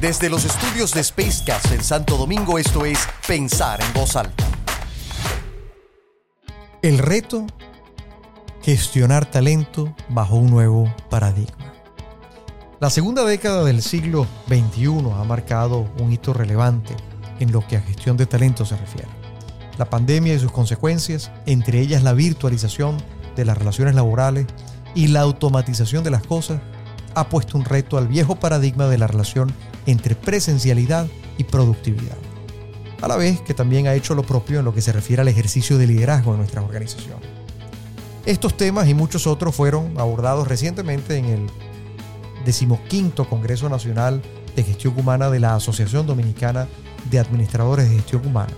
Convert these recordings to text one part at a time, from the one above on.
Desde los estudios de Spacecast en Santo Domingo, esto es Pensar en Voz Alta. El reto, gestionar talento bajo un nuevo paradigma. La segunda década del siglo XXI ha marcado un hito relevante en lo que a gestión de talento se refiere. La pandemia y sus consecuencias, entre ellas la virtualización de las relaciones laborales y la automatización de las cosas, ha puesto un reto al viejo paradigma de la relación entre presencialidad y productividad. A la vez que también ha hecho lo propio en lo que se refiere al ejercicio de liderazgo en nuestra organización. Estos temas y muchos otros fueron abordados recientemente en el decimoquinto Congreso Nacional de Gestión Humana de la Asociación Dominicana de Administradores de Gestión Humana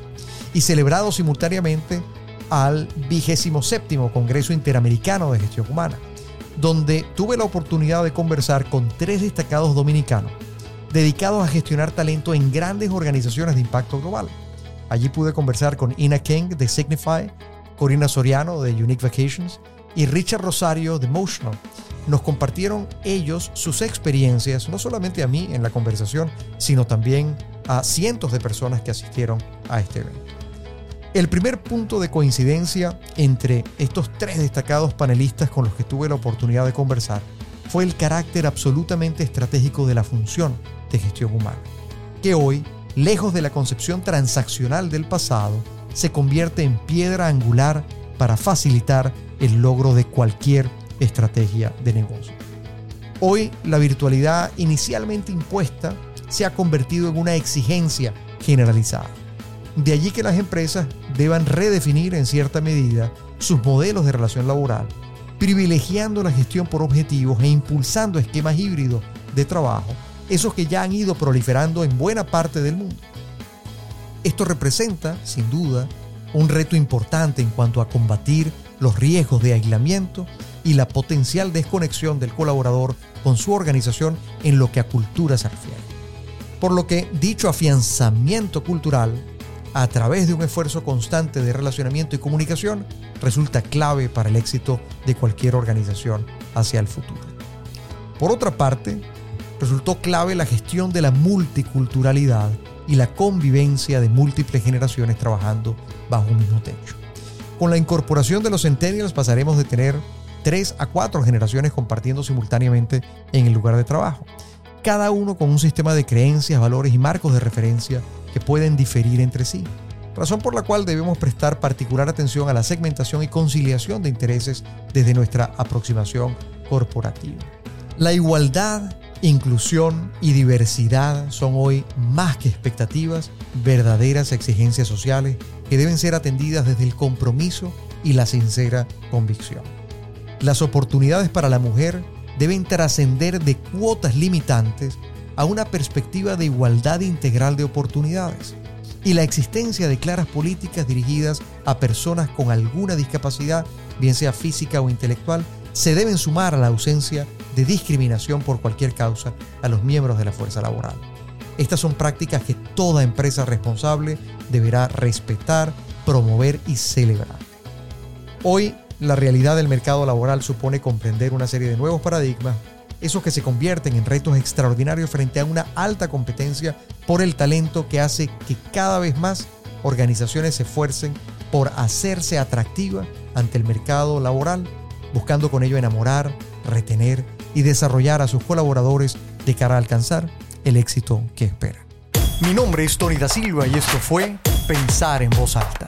y celebrado simultáneamente al vigésimo séptimo Congreso Interamericano de Gestión Humana donde tuve la oportunidad de conversar con tres destacados dominicanos dedicados a gestionar talento en grandes organizaciones de impacto global. Allí pude conversar con Ina King de Signify, Corina Soriano de Unique Vacations y Richard Rosario de Motional. Nos compartieron ellos sus experiencias, no solamente a mí en la conversación, sino también a cientos de personas que asistieron a este evento. El primer punto de coincidencia entre estos tres destacados panelistas con los que tuve la oportunidad de conversar fue el carácter absolutamente estratégico de la función de gestión humana, que hoy, lejos de la concepción transaccional del pasado, se convierte en piedra angular para facilitar el logro de cualquier estrategia de negocio. Hoy la virtualidad inicialmente impuesta se ha convertido en una exigencia generalizada. De allí que las empresas deban redefinir en cierta medida sus modelos de relación laboral, privilegiando la gestión por objetivos e impulsando esquemas híbridos de trabajo, esos que ya han ido proliferando en buena parte del mundo. Esto representa, sin duda, un reto importante en cuanto a combatir los riesgos de aislamiento y la potencial desconexión del colaborador con su organización en lo que a cultura se refiere. Por lo que dicho afianzamiento cultural a través de un esfuerzo constante de relacionamiento y comunicación resulta clave para el éxito de cualquier organización hacia el futuro. Por otra parte, resultó clave la gestión de la multiculturalidad y la convivencia de múltiples generaciones trabajando bajo un mismo techo. Con la incorporación de los centennials pasaremos de tener tres a cuatro generaciones compartiendo simultáneamente en el lugar de trabajo, cada uno con un sistema de creencias, valores y marcos de referencia que pueden diferir entre sí, razón por la cual debemos prestar particular atención a la segmentación y conciliación de intereses desde nuestra aproximación corporativa. La igualdad, inclusión y diversidad son hoy más que expectativas, verdaderas exigencias sociales que deben ser atendidas desde el compromiso y la sincera convicción. Las oportunidades para la mujer deben trascender de cuotas limitantes a una perspectiva de igualdad integral de oportunidades y la existencia de claras políticas dirigidas a personas con alguna discapacidad, bien sea física o intelectual, se deben sumar a la ausencia de discriminación por cualquier causa a los miembros de la fuerza laboral. Estas son prácticas que toda empresa responsable deberá respetar, promover y celebrar. Hoy, la realidad del mercado laboral supone comprender una serie de nuevos paradigmas esos que se convierten en retos extraordinarios frente a una alta competencia por el talento que hace que cada vez más organizaciones se esfuercen por hacerse atractiva ante el mercado laboral, buscando con ello enamorar, retener y desarrollar a sus colaboradores de cara a alcanzar el éxito que esperan. Mi nombre es Tony da Silva y esto fue Pensar en voz alta.